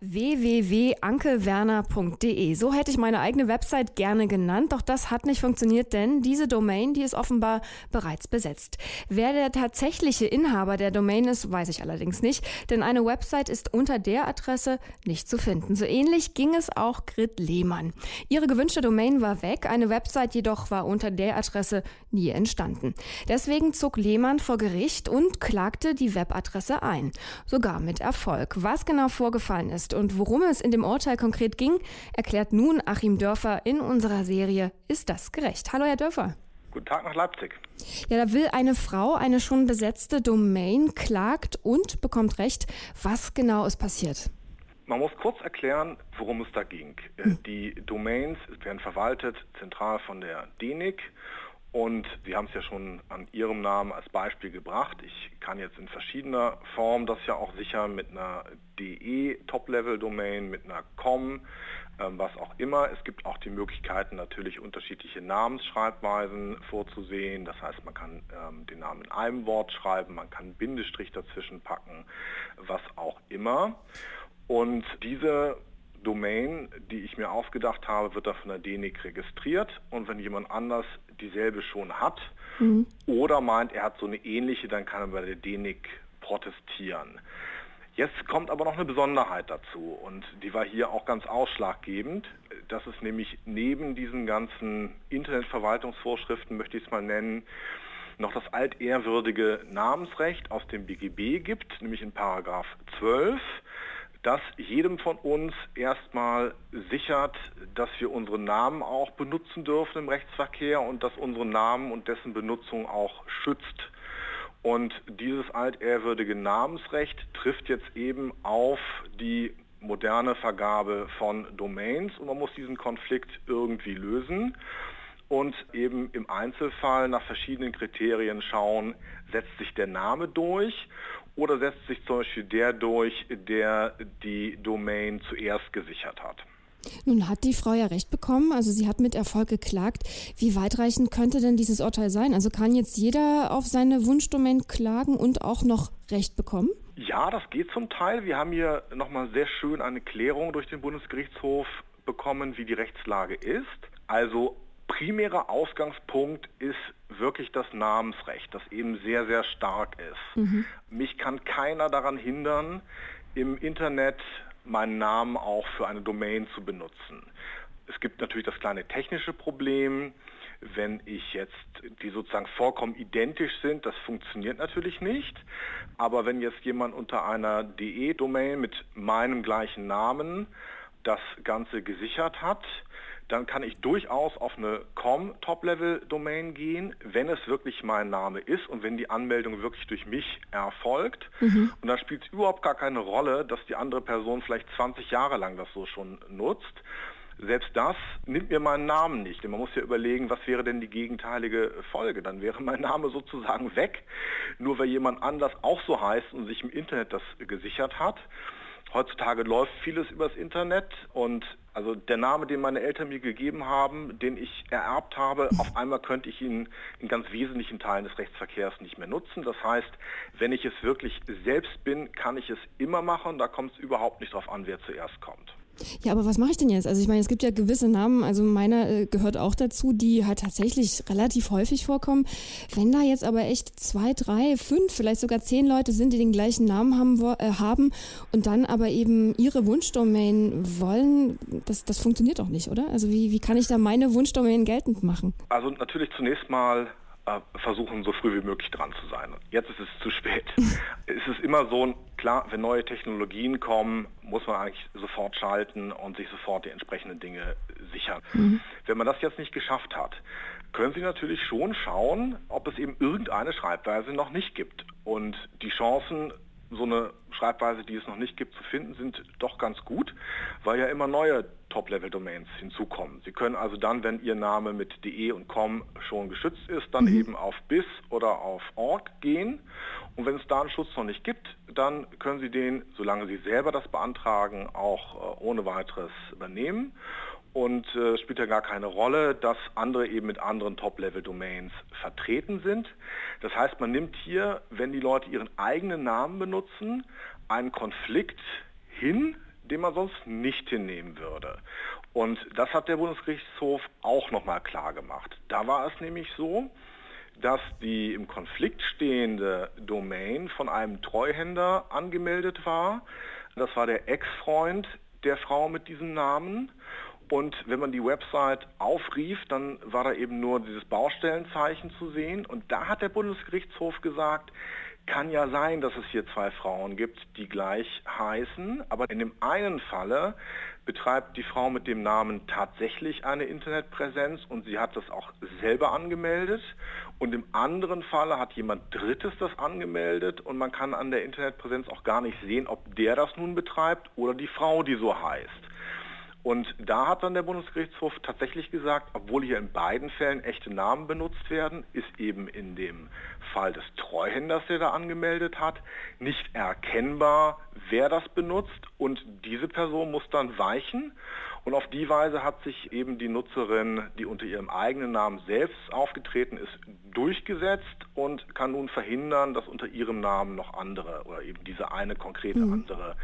www.ankewerner.de. So hätte ich meine eigene Website gerne genannt, doch das hat nicht funktioniert, denn diese Domain, die ist offenbar bereits besetzt. Wer der tatsächliche Inhaber der Domain ist, weiß ich allerdings nicht, denn eine Website ist unter der Adresse nicht zu finden. So ähnlich ging es auch Grit Lehmann. Ihre gewünschte Domain war weg, eine Website jedoch war unter der Adresse nie entstanden. Deswegen zog Lehmann vor Gericht und klagte die Webadresse ein. Sogar mit Erfolg. Was genau vorgefallen ist, ist und worum es in dem Urteil konkret ging, erklärt nun Achim Dörfer in unserer Serie Ist das gerecht? Hallo, Herr Dörfer. Guten Tag nach Leipzig. Ja, da will eine Frau eine schon besetzte Domain, klagt und bekommt Recht. Was genau ist passiert? Man muss kurz erklären, worum es da ging. Hm. Die Domains werden verwaltet zentral von der DENIC und Sie haben es ja schon an Ihrem Namen als Beispiel gebracht. Ich kann jetzt in verschiedener Form das ja auch sicher mit einer DE Top-Level-Domain, mit einer COM, ähm, was auch immer. Es gibt auch die Möglichkeiten, natürlich unterschiedliche Namensschreibweisen vorzusehen. Das heißt, man kann ähm, den Namen in einem Wort schreiben, man kann einen Bindestrich dazwischen packen, was auch immer. Und diese Domain, die ich mir ausgedacht habe, wird da von der DENIC registriert und wenn jemand anders dieselbe schon hat mhm. oder meint, er hat so eine ähnliche, dann kann er bei der DENIC protestieren. Jetzt kommt aber noch eine Besonderheit dazu und die war hier auch ganz ausschlaggebend. dass es nämlich neben diesen ganzen Internetverwaltungsvorschriften, möchte ich es mal nennen, noch das altehrwürdige Namensrecht aus dem BGB gibt, nämlich in Paragraph 12 das jedem von uns erstmal sichert, dass wir unsere Namen auch benutzen dürfen im Rechtsverkehr und dass unsere Namen und dessen Benutzung auch schützt. Und dieses altehrwürdige Namensrecht trifft jetzt eben auf die moderne Vergabe von Domains und man muss diesen Konflikt irgendwie lösen und eben im Einzelfall nach verschiedenen Kriterien schauen, setzt sich der Name durch oder setzt sich zum Beispiel der durch, der die Domain zuerst gesichert hat. Nun hat die Frau ja recht bekommen, also sie hat mit Erfolg geklagt. Wie weitreichend könnte denn dieses Urteil sein? Also kann jetzt jeder auf seine Wunschdomain klagen und auch noch Recht bekommen? Ja, das geht zum Teil. Wir haben hier nochmal sehr schön eine Klärung durch den Bundesgerichtshof bekommen, wie die Rechtslage ist. Also primärer Ausgangspunkt ist wirklich das Namensrecht, das eben sehr, sehr stark ist. Mhm. Mich kann keiner daran hindern, im Internet meinen Namen auch für eine Domain zu benutzen. Es gibt natürlich das kleine technische Problem, wenn ich jetzt, die sozusagen vollkommen identisch sind, das funktioniert natürlich nicht. Aber wenn jetzt jemand unter einer DE-Domain mit meinem gleichen Namen das Ganze gesichert hat, dann kann ich durchaus auf eine com Top-Level-Domain gehen, wenn es wirklich mein Name ist und wenn die Anmeldung wirklich durch mich erfolgt. Mhm. Und dann spielt es überhaupt gar keine Rolle, dass die andere Person vielleicht 20 Jahre lang das so schon nutzt. Selbst das nimmt mir meinen Namen nicht. Denn man muss ja überlegen, was wäre denn die gegenteilige Folge? Dann wäre mein Name sozusagen weg, nur weil jemand anders auch so heißt und sich im Internet das gesichert hat. Heutzutage läuft vieles übers Internet und also der Name, den meine Eltern mir gegeben haben, den ich ererbt habe, auf einmal könnte ich ihn in ganz wesentlichen Teilen des Rechtsverkehrs nicht mehr nutzen. Das heißt, wenn ich es wirklich selbst bin, kann ich es immer machen. Da kommt es überhaupt nicht darauf an, wer zuerst kommt. Ja, aber was mache ich denn jetzt? Also ich meine, es gibt ja gewisse Namen, also meiner äh, gehört auch dazu, die halt tatsächlich relativ häufig vorkommen. Wenn da jetzt aber echt zwei, drei, fünf, vielleicht sogar zehn Leute sind, die den gleichen Namen haben, äh, haben und dann aber eben ihre Wunschdomain wollen, das, das funktioniert doch nicht, oder? Also wie, wie kann ich da meine Wunschdomain geltend machen? Also natürlich zunächst mal versuchen, so früh wie möglich dran zu sein. Jetzt ist es zu spät. es ist immer so, klar, wenn neue Technologien kommen, muss man eigentlich sofort schalten und sich sofort die entsprechenden Dinge sichern. Mhm. Wenn man das jetzt nicht geschafft hat, können Sie natürlich schon schauen, ob es eben irgendeine Schreibweise noch nicht gibt. Und die Chancen so eine Schreibweise, die es noch nicht gibt, zu finden, sind doch ganz gut, weil ja immer neue Top-Level-Domains hinzukommen. Sie können also dann, wenn Ihr Name mit de und com schon geschützt ist, dann mhm. eben auf bis oder auf org gehen. Und wenn es da einen Schutz noch nicht gibt, dann können Sie den, solange Sie selber das beantragen, auch äh, ohne weiteres übernehmen. Und äh, spielt ja gar keine Rolle, dass andere eben mit anderen Top-Level-Domains vertreten sind. Das heißt, man nimmt hier, wenn die Leute ihren eigenen Namen benutzen, einen Konflikt hin, den man sonst nicht hinnehmen würde. Und das hat der Bundesgerichtshof auch nochmal klar gemacht. Da war es nämlich so, dass die im Konflikt stehende Domain von einem Treuhänder angemeldet war. Das war der Ex-Freund der Frau mit diesem Namen. Und wenn man die Website aufrief, dann war da eben nur dieses Baustellenzeichen zu sehen. Und da hat der Bundesgerichtshof gesagt, kann ja sein, dass es hier zwei Frauen gibt, die gleich heißen, aber in dem einen Falle betreibt die Frau mit dem Namen tatsächlich eine Internetpräsenz und sie hat das auch selber angemeldet. Und im anderen Falle hat jemand Drittes das angemeldet und man kann an der Internetpräsenz auch gar nicht sehen, ob der das nun betreibt oder die Frau, die so heißt. Und da hat dann der Bundesgerichtshof tatsächlich gesagt, obwohl hier in beiden Fällen echte Namen benutzt werden, ist eben in dem Fall des Treuhänders, der da angemeldet hat, nicht erkennbar, wer das benutzt und diese Person muss dann weichen. Und auf die Weise hat sich eben die Nutzerin, die unter ihrem eigenen Namen selbst aufgetreten ist, durchgesetzt und kann nun verhindern, dass unter ihrem Namen noch andere oder eben diese eine konkrete mhm. andere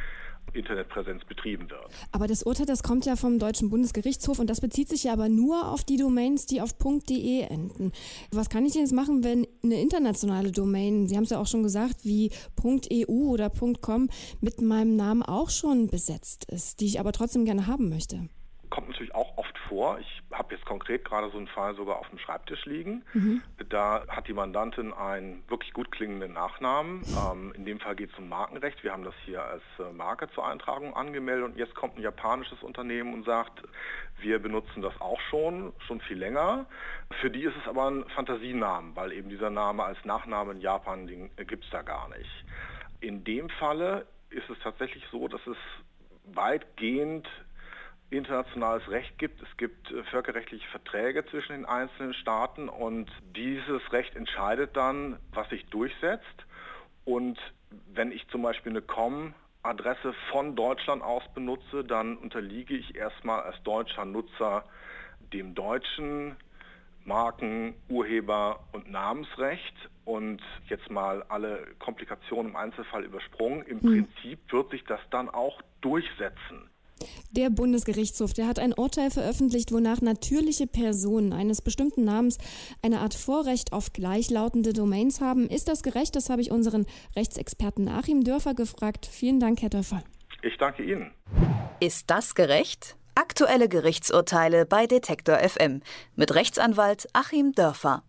Internetpräsenz betrieben wird. Aber das Urteil, das kommt ja vom Deutschen Bundesgerichtshof und das bezieht sich ja aber nur auf die Domains, die auf .de enden. Was kann ich denn jetzt machen, wenn eine internationale Domain, Sie haben es ja auch schon gesagt, wie .eu oder .com mit meinem Namen auch schon besetzt ist, die ich aber trotzdem gerne haben möchte? kommt natürlich auch vor. Ich habe jetzt konkret gerade so einen Fall sogar auf dem Schreibtisch liegen. Mhm. Da hat die Mandantin einen wirklich gut klingenden Nachnamen. Ähm, in dem Fall geht es um Markenrecht. Wir haben das hier als äh, Marke zur Eintragung angemeldet und jetzt kommt ein japanisches Unternehmen und sagt, wir benutzen das auch schon, schon viel länger. Für die ist es aber ein Fantasienamen, weil eben dieser Name als Nachname in Japan äh, gibt es da gar nicht. In dem Falle ist es tatsächlich so, dass es weitgehend internationales Recht gibt. Es gibt äh, völkerrechtliche Verträge zwischen den einzelnen Staaten und dieses Recht entscheidet dann, was sich durchsetzt. Und wenn ich zum Beispiel eine COM-Adresse von Deutschland aus benutze, dann unterliege ich erstmal als deutscher Nutzer dem deutschen Marken, Urheber und Namensrecht und jetzt mal alle Komplikationen im Einzelfall übersprungen. Im hm. Prinzip wird sich das dann auch durchsetzen. Der Bundesgerichtshof, der hat ein Urteil veröffentlicht, wonach natürliche Personen eines bestimmten Namens eine Art Vorrecht auf gleichlautende Domains haben. Ist das gerecht? Das habe ich unseren Rechtsexperten Achim Dörfer gefragt. Vielen Dank, Herr Dörfer. Ich danke Ihnen. Ist das gerecht? Aktuelle Gerichtsurteile bei Detektor FM mit Rechtsanwalt Achim Dörfer.